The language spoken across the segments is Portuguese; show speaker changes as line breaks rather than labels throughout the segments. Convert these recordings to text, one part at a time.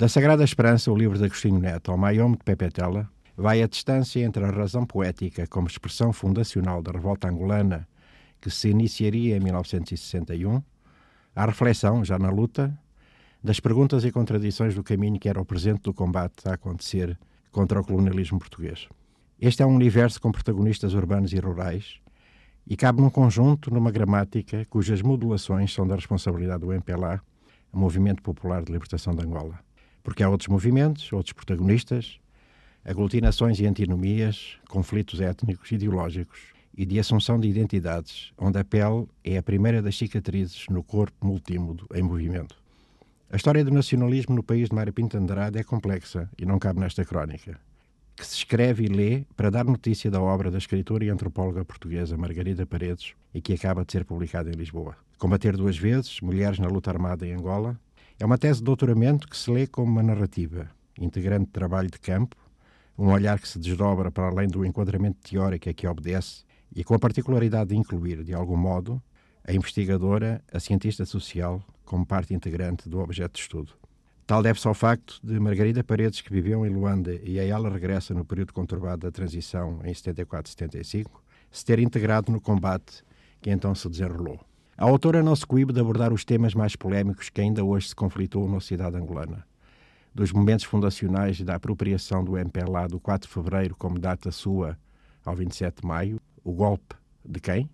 Da Sagrada Esperança, o livro de Agostinho Neto, ao Maiome de Pepetela, vai a distância entre a razão poética como expressão fundacional da revolta angolana que se iniciaria em 1961, à reflexão, já na luta, das perguntas e contradições do caminho que era o presente do combate a acontecer contra o colonialismo português. Este é um universo com protagonistas urbanos e rurais e cabe num conjunto, numa gramática, cujas modulações são da responsabilidade do MPLA, Movimento Popular de Libertação de Angola. Porque há outros movimentos, outros protagonistas, aglutinações e antinomias, conflitos étnicos, ideológicos e de assunção de identidades, onde a pele é a primeira das cicatrizes no corpo multímodo em movimento. A história do nacionalismo no país de Mário Pinto Andrade é complexa e não cabe nesta crónica que se escreve e lê para dar notícia da obra da escritora e antropóloga portuguesa Margarida Paredes e que acaba de ser publicada em Lisboa. Combater duas vezes, Mulheres na Luta Armada em Angola, é uma tese de doutoramento que se lê como uma narrativa, integrante de trabalho de campo, um olhar que se desdobra para além do enquadramento teórico a que obedece e com a particularidade de incluir, de algum modo, a investigadora, a cientista social, como parte integrante do objeto de estudo. Tal deve-se ao facto de Margarida Paredes, que viveu em Luanda e a ela regressa no período conturbado da transição em 74-75, se ter integrado no combate que então se desenrolou. A autora não se coíbe de abordar os temas mais polémicos que ainda hoje se conflitou na sociedade angolana. Dos momentos fundacionais da apropriação do MPLA do 4 de fevereiro como data sua ao 27 de maio, o golpe de quem?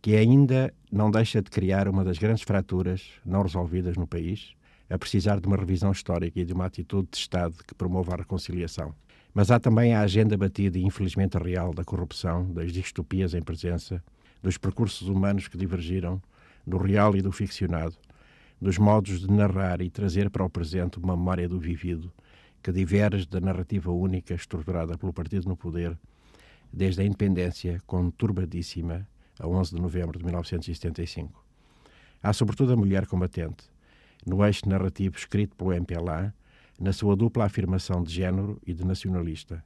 Que ainda não deixa de criar uma das grandes fraturas não resolvidas no país, a precisar de uma revisão histórica e de uma atitude de Estado que promova a reconciliação. Mas há também a agenda batida e infelizmente real da corrupção, das distopias em presença, dos percursos humanos que divergiram, do real e do ficcionado, dos modos de narrar e trazer para o presente uma memória do vivido que diverge da narrativa única estruturada pelo partido no poder desde a independência conturbadíssima a 11 de novembro de 1975. Há sobretudo a mulher combatente, no eixo narrativo escrito pelo MPLA, na sua dupla afirmação de género e de nacionalista.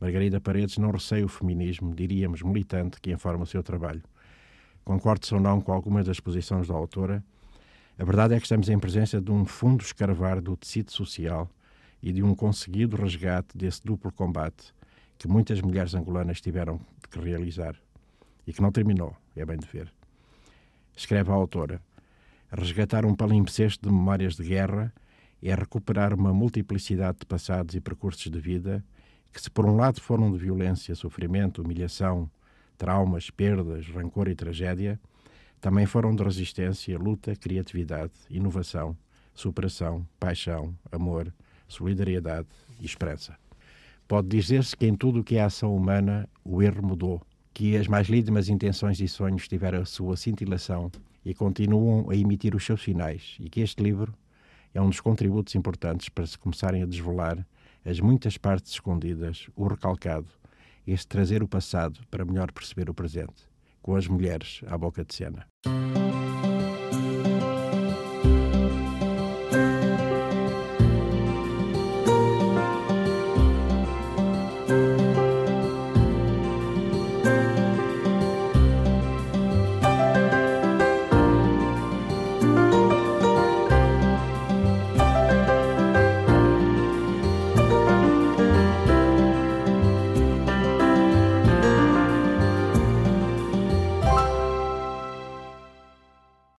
Margarida Paredes não receia o feminismo, diríamos militante, que informa o seu trabalho. Concordo-se ou não com algumas das posições da autora, a verdade é que estamos em presença de um fundo escarvar do tecido social e de um conseguido resgate desse duplo combate que muitas mulheres angolanas tiveram que realizar e que não terminou, é bem de ver. Escreve a autora: Resgatar um palimpsesto de memórias de guerra é recuperar uma multiplicidade de passados e percursos de vida que, se por um lado foram de violência, sofrimento, humilhação, traumas, perdas, rancor e tragédia, também foram de resistência, luta, criatividade, inovação, superação, paixão, amor, solidariedade e esperança. Pode dizer-se que em tudo o que é ação humana o erro mudou, que as mais lídimas intenções e sonhos tiveram a sua cintilação e continuam a emitir os seus sinais, e que este livro é um dos contributos importantes para se começarem a desvelar as muitas partes escondidas, o recalcado, este trazer o passado para melhor perceber o presente, com as mulheres à boca de cena.